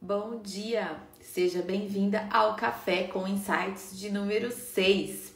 Bom dia! Seja bem-vinda ao Café com Insights de número 6.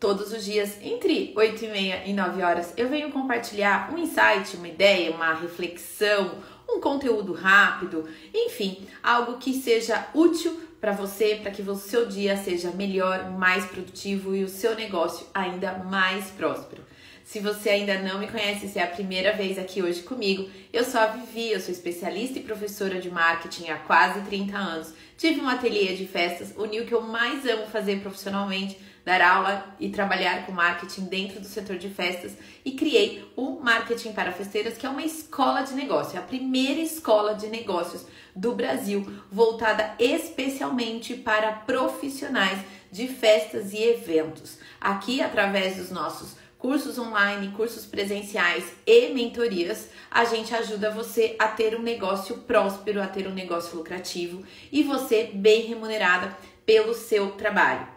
Todos os dias, entre 8 e meia e 9 horas, eu venho compartilhar um insight, uma ideia, uma reflexão, um conteúdo rápido, enfim, algo que seja útil para você, para que o seu dia seja melhor, mais produtivo e o seu negócio ainda mais próspero. Se você ainda não me conhece, se é a primeira vez aqui hoje comigo, eu sou a Vivi, eu sou especialista e professora de marketing há quase 30 anos. Tive um ateliê de festas, uniu o que eu mais amo fazer profissionalmente, dar aula e trabalhar com marketing dentro do setor de festas e criei o Marketing para Festeiras, que é uma escola de negócio, é a primeira escola de negócios do Brasil, voltada especialmente para profissionais de festas e eventos. Aqui, através dos nossos cursos online, cursos presenciais e mentorias, a gente ajuda você a ter um negócio próspero, a ter um negócio lucrativo e você bem remunerada pelo seu trabalho.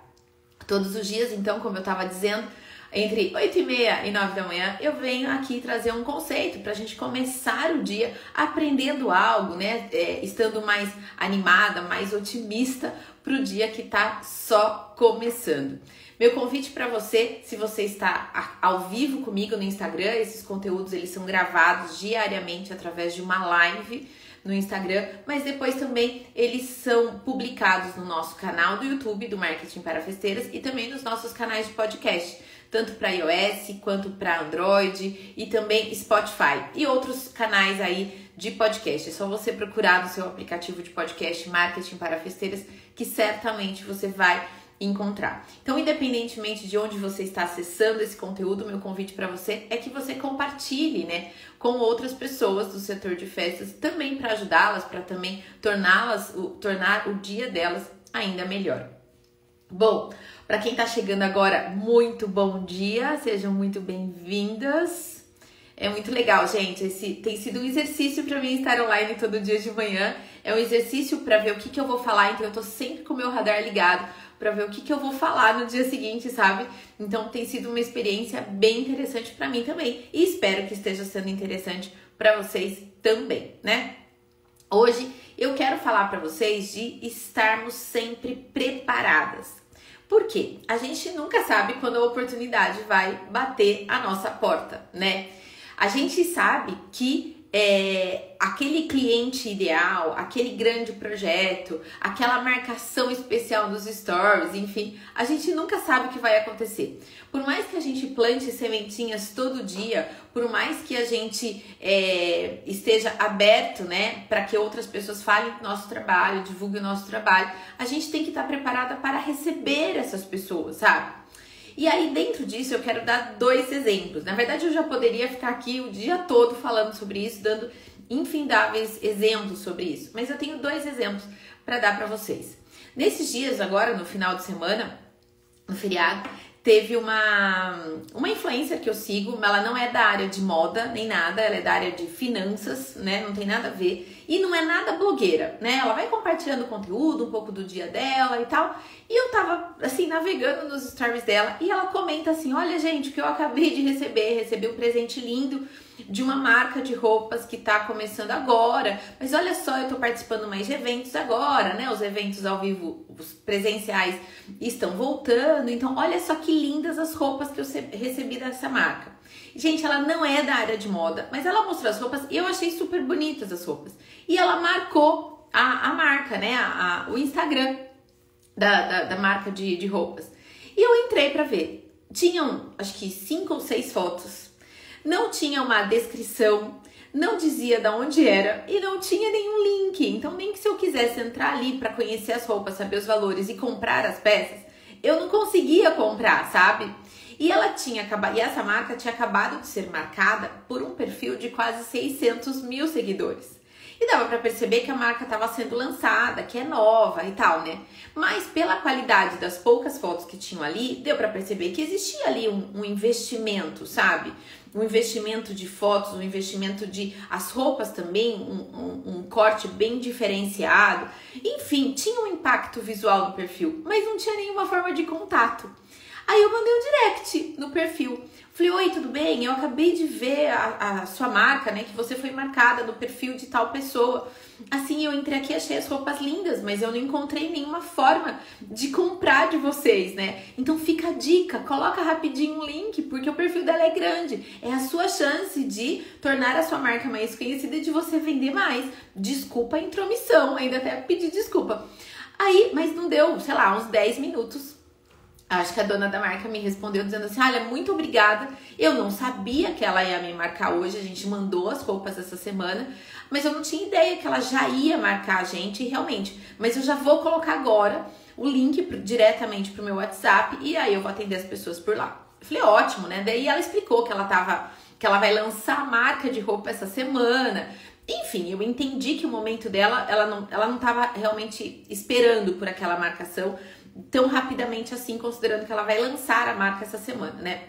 Todos os dias, então, como eu estava dizendo, entre 8 e meia e 9 da manhã, eu venho aqui trazer um conceito para a gente começar o dia aprendendo algo, né? É, estando mais animada, mais otimista para o dia que está só começando. Meu convite para você, se você está ao vivo comigo no Instagram, esses conteúdos eles são gravados diariamente através de uma live no Instagram, mas depois também eles são publicados no nosso canal do YouTube do Marketing para Festeiras e também nos nossos canais de podcast, tanto para iOS quanto para Android e também Spotify e outros canais aí de podcast. É só você procurar no seu aplicativo de podcast Marketing para Festeiras que certamente você vai encontrar. Então, independentemente de onde você está acessando esse conteúdo, meu convite para você é que você compartilhe, né, com outras pessoas do setor de festas, também para ajudá-las, para também torná-las, tornar o dia delas ainda melhor. Bom, para quem está chegando agora, muito bom dia, sejam muito bem-vindas. É muito legal, gente. Esse tem sido um exercício para mim estar online todo dia de manhã. É um exercício para ver o que, que eu vou falar, então eu tô sempre com o meu radar ligado para ver o que, que eu vou falar no dia seguinte, sabe? Então tem sido uma experiência bem interessante para mim também e espero que esteja sendo interessante para vocês também, né? Hoje eu quero falar para vocês de estarmos sempre preparadas. Por quê? A gente nunca sabe quando a oportunidade vai bater a nossa porta, né? A gente sabe que é, aquele cliente ideal, aquele grande projeto, aquela marcação especial nos stories, enfim, a gente nunca sabe o que vai acontecer. Por mais que a gente plante sementinhas todo dia, por mais que a gente é, esteja aberto, né, para que outras pessoas falem do nosso trabalho, divulguem o nosso trabalho, a gente tem que estar preparada para receber essas pessoas, sabe? E aí, dentro disso, eu quero dar dois exemplos. Na verdade, eu já poderia ficar aqui o dia todo falando sobre isso, dando infindáveis exemplos sobre isso. Mas eu tenho dois exemplos para dar para vocês. Nesses dias, agora, no final de semana, no feriado, teve uma, uma influencer que eu sigo, ela não é da área de moda nem nada, ela é da área de finanças, né? Não tem nada a ver. E não é nada blogueira, né? Ela vai compartilhando conteúdo, um pouco do dia dela e tal. E eu tava, assim, navegando nos stories dela e ela comenta assim: Olha, gente, o que eu acabei de receber, recebi um presente lindo de uma marca de roupas que tá começando agora. Mas olha só, eu tô participando mais de eventos agora, né? Os eventos ao vivo, os presenciais estão voltando. Então, olha só que lindas as roupas que eu recebi dessa marca. Gente, ela não é da área de moda, mas ela mostrou as roupas e eu achei super bonitas as roupas. E ela marcou a, a marca, né? A, a, o Instagram da, da, da marca de, de roupas. E eu entrei para ver. Tinham, acho que cinco ou seis fotos não tinha uma descrição, não dizia de onde era e não tinha nenhum link. Então, nem que se eu quisesse entrar ali para conhecer as roupas, saber os valores e comprar as peças, eu não conseguia comprar, sabe? E ela tinha acabado, e essa marca tinha acabado de ser marcada por um perfil de quase 600 mil seguidores. E dava para perceber que a marca estava sendo lançada, que é nova e tal, né? Mas pela qualidade das poucas fotos que tinham ali, deu para perceber que existia ali um, um investimento, sabe? um investimento de fotos, um investimento de as roupas também, um, um, um, corte bem diferenciado. Enfim, tinha um impacto visual no perfil, mas não tinha nenhuma forma de contato. Aí eu mandei um direct no perfil. Falei, oi, tudo bem? Eu acabei de ver a, a, sua marca, né? Que você foi marcada no perfil de tal pessoa. Assim, eu entrei aqui achei as roupas lindas, mas eu não encontrei nenhuma forma de comprar de vocês, né? Então fica a dica, coloca rapidinho um link, porque o perfil dela é grande. É a sua chance de tornar a sua marca mais conhecida e de você vender mais. Desculpa a intromissão, ainda até pedi desculpa. Aí, mas não deu, sei lá, uns 10 minutos Acho que a dona da marca me respondeu dizendo assim: Olha, muito obrigada. Eu não sabia que ela ia me marcar hoje. A gente mandou as roupas essa semana, mas eu não tinha ideia que ela já ia marcar a gente realmente. Mas eu já vou colocar agora o link diretamente pro meu WhatsApp e aí eu vou atender as pessoas por lá. Falei: Ótimo, né? Daí ela explicou que ela tava, que ela vai lançar a marca de roupa essa semana. Enfim, eu entendi que o momento dela, ela não, ela não tava realmente esperando por aquela marcação tão rapidamente assim, considerando que ela vai lançar a marca essa semana, né?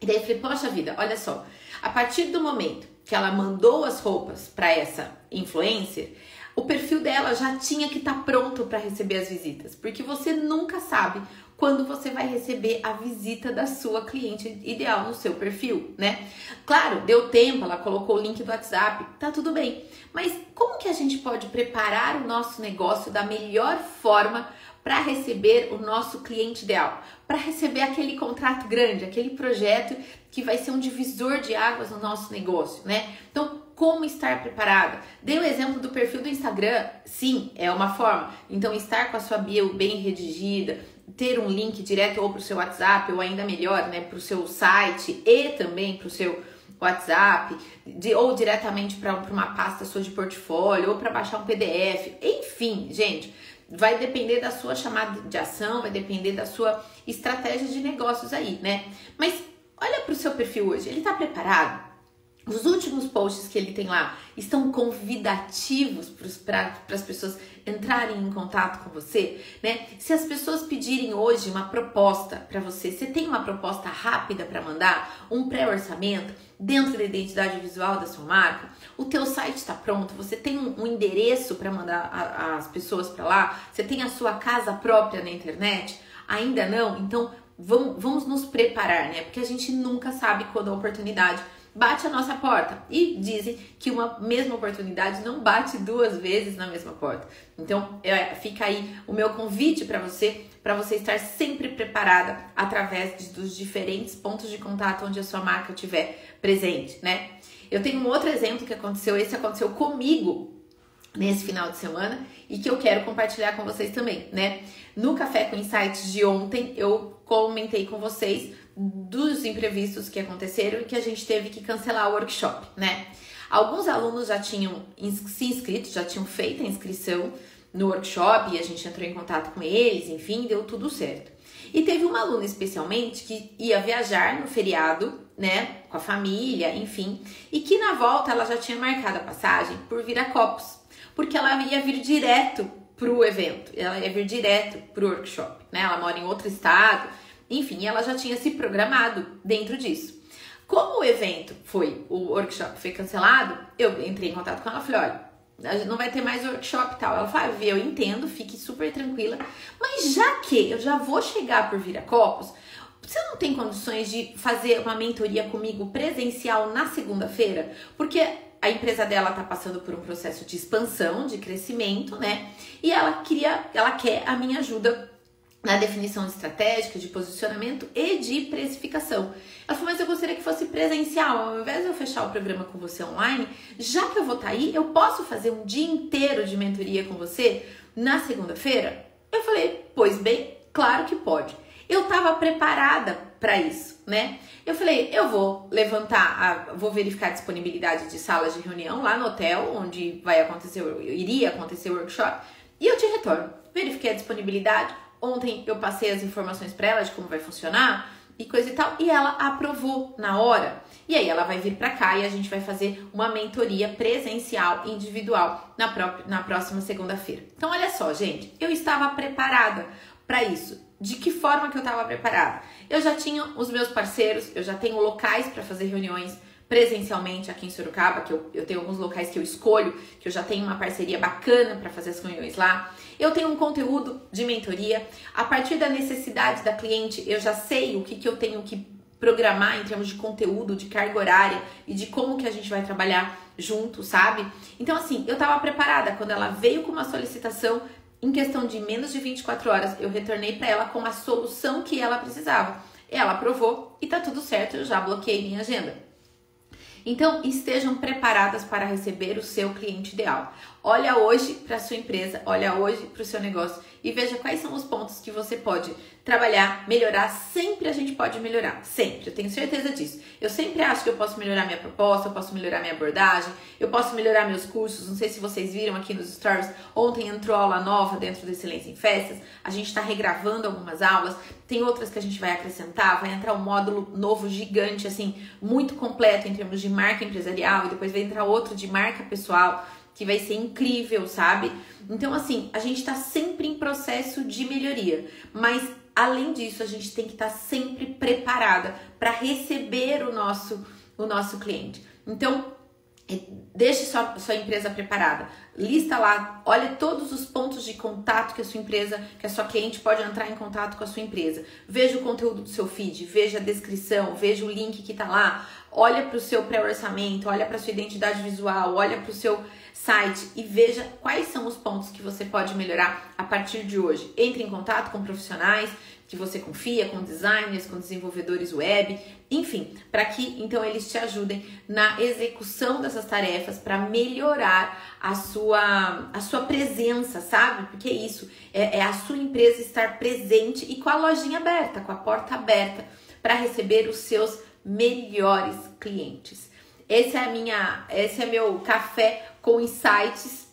E daí eu falei, poxa vida, olha só, a partir do momento que ela mandou as roupas para essa influencer, o perfil dela já tinha que estar tá pronto para receber as visitas, porque você nunca sabe quando você vai receber a visita da sua cliente ideal no seu perfil, né? Claro, deu tempo, ela colocou o link do WhatsApp, tá tudo bem. Mas como que a gente pode preparar o nosso negócio da melhor forma para receber o nosso cliente ideal, para receber aquele contrato grande, aquele projeto que vai ser um divisor de águas no nosso negócio, né? Então, como estar preparada? Dei o exemplo do perfil do Instagram, sim, é uma forma. Então, estar com a sua bio bem redigida, ter um link direto ou para o seu WhatsApp, ou ainda melhor, né, para o seu site e também para o seu WhatsApp, de, ou diretamente para uma pasta sua de portfólio, ou para baixar um PDF, enfim, gente vai depender da sua chamada de ação, vai depender da sua estratégia de negócios aí, né? Mas olha para o seu perfil hoje, ele está preparado? Os últimos posts que ele tem lá estão convidativos para as pessoas entrarem em contato com você, né? Se as pessoas pedirem hoje uma proposta para você, você tem uma proposta rápida para mandar, um pré-orçamento dentro da identidade visual da sua marca, o teu site está pronto, você tem um, endereço para mandar a, as pessoas para lá, você tem a sua casa própria na internet, ainda não? Então vamos, vamos nos preparar, né? Porque a gente nunca sabe quando a oportunidade bate a nossa porta. E dizem que uma mesma oportunidade não bate duas vezes na mesma porta. Então, é, fica aí o meu convite para você, para você estar sempre preparada através de, dos diferentes pontos de contato onde a sua marca estiver presente, né? Eu tenho um outro exemplo que aconteceu, esse aconteceu comigo nesse final de semana e que eu quero compartilhar com vocês também, né? No Café com Insights de ontem, eu comentei com vocês dos imprevistos que aconteceram e que a gente teve que cancelar o workshop, né? Alguns alunos já tinham se inscrito, já tinham feito a inscrição no workshop e a gente entrou em contato com eles, enfim, deu tudo certo. E teve uma aluna especialmente que ia viajar no feriado, né, com a família, enfim, e que na volta ela já tinha marcado a passagem por Viracopos, porque ela ia vir direto pro evento, ela ia vir direto pro workshop, né? Ela mora em outro estado, enfim, ela já tinha se programado dentro disso. Como o evento foi, o workshop foi cancelado, eu entrei em contato com ela e falei, olha, não vai ter mais workshop e tal. Ela falou, ah, eu entendo, fique super tranquila, mas já que eu já vou chegar por Viracopos, você não tem condições de fazer uma mentoria comigo presencial na segunda-feira? Porque a empresa dela tá passando por um processo de expansão, de crescimento, né? E ela queria, ela quer a minha ajuda na definição estratégica, de posicionamento e de precificação. Ela falou, mas eu gostaria que fosse presencial, ao invés de eu fechar o programa com você online, já que eu vou estar tá aí, eu posso fazer um dia inteiro de mentoria com você na segunda-feira? Eu falei, pois bem, claro que pode. Eu estava preparada para isso, né? Eu falei, eu vou levantar, a, vou verificar a disponibilidade de salas de reunião lá no hotel onde vai acontecer, iria acontecer o workshop, e eu te retorno. Verifiquei a disponibilidade, Ontem eu passei as informações para ela de como vai funcionar e coisa e tal, e ela aprovou na hora. E aí ela vai vir para cá e a gente vai fazer uma mentoria presencial individual na, própria, na próxima segunda-feira. Então olha só, gente, eu estava preparada para isso. De que forma que eu estava preparada? Eu já tinha os meus parceiros, eu já tenho locais para fazer reuniões presencialmente aqui em Sorocaba, que eu, eu tenho alguns locais que eu escolho, que eu já tenho uma parceria bacana para fazer as reuniões lá. Eu tenho um conteúdo de mentoria. A partir da necessidade da cliente, eu já sei o que, que eu tenho que programar em termos de conteúdo, de carga horária e de como que a gente vai trabalhar junto, sabe? Então, assim, eu tava preparada quando ela veio com uma solicitação. Em questão de menos de 24 horas, eu retornei para ela com a solução que ela precisava. Ela aprovou e tá tudo certo, eu já bloqueei minha agenda. Então, estejam preparadas para receber o seu cliente ideal. Olha hoje para sua empresa, olha hoje para o seu negócio e veja quais são os pontos que você pode trabalhar, melhorar. Sempre a gente pode melhorar, sempre, eu tenho certeza disso. Eu sempre acho que eu posso melhorar minha proposta, eu posso melhorar minha abordagem, eu posso melhorar meus cursos. Não sei se vocês viram aqui nos stories, ontem entrou aula nova dentro do Excelência em Festas. A gente está regravando algumas aulas, tem outras que a gente vai acrescentar, vai entrar um módulo novo gigante, assim, muito completo em termos de marca empresarial, e depois vai entrar outro de marca pessoal que vai ser incrível, sabe? Então, assim, a gente tá sempre em processo de melhoria, mas além disso, a gente tem que estar tá sempre preparada para receber o nosso, o nosso cliente. Então, é, deixe sua, sua empresa preparada. Lista lá, olha todos os pontos de contato que a sua empresa, que a sua cliente pode entrar em contato com a sua empresa. Veja o conteúdo do seu feed, veja a descrição, veja o link que tá lá. Olha para o seu pré-orçamento, olha para sua identidade visual, olha para o seu site e veja quais são os pontos que você pode melhorar a partir de hoje. Entre em contato com profissionais que você confia, com designers, com desenvolvedores web, enfim, para que então eles te ajudem na execução dessas tarefas para melhorar a sua, a sua presença, sabe? Porque é isso é, é a sua empresa estar presente e com a lojinha aberta, com a porta aberta para receber os seus melhores clientes. Esse é a minha, esse é meu café com insights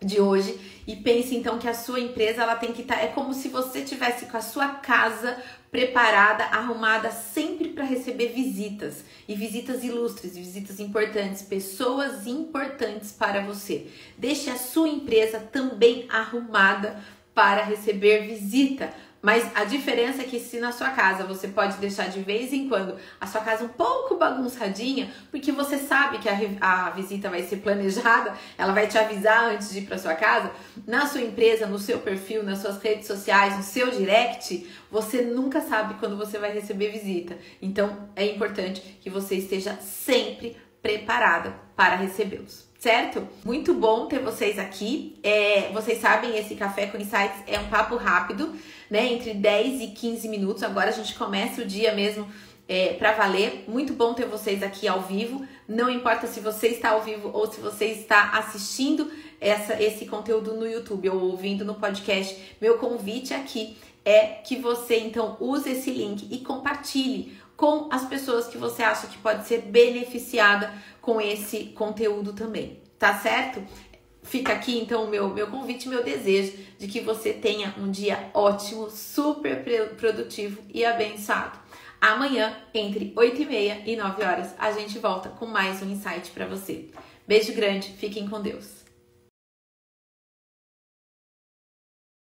de hoje e pense então que a sua empresa ela tem que estar tá, é como se você tivesse com a sua casa preparada, arrumada sempre para receber visitas e visitas ilustres, visitas importantes, pessoas importantes para você. Deixe a sua empresa também arrumada para receber visita, mas a diferença é que se na sua casa você pode deixar de vez em quando a sua casa um pouco bagunçadinha, porque você sabe que a, a visita vai ser planejada, ela vai te avisar antes de ir para sua casa, na sua empresa, no seu perfil, nas suas redes sociais, no seu direct, você nunca sabe quando você vai receber visita. Então é importante que você esteja sempre preparada para recebê-los certo? Muito bom ter vocês aqui. É, vocês sabem, esse Café com Insights é um papo rápido, né? Entre 10 e 15 minutos. Agora a gente começa o dia mesmo é, para valer. Muito bom ter vocês aqui ao vivo. Não importa se você está ao vivo ou se você está assistindo essa, esse conteúdo no YouTube ou ouvindo no podcast. Meu convite aqui é que você então use esse link e compartilhe com as pessoas que você acha que pode ser beneficiada com esse conteúdo também, tá certo? Fica aqui então o meu, meu convite, meu desejo de que você tenha um dia ótimo, super produtivo e abençoado. Amanhã, entre 8 e meia e 9 horas, a gente volta com mais um insight para você. Beijo grande, fiquem com Deus.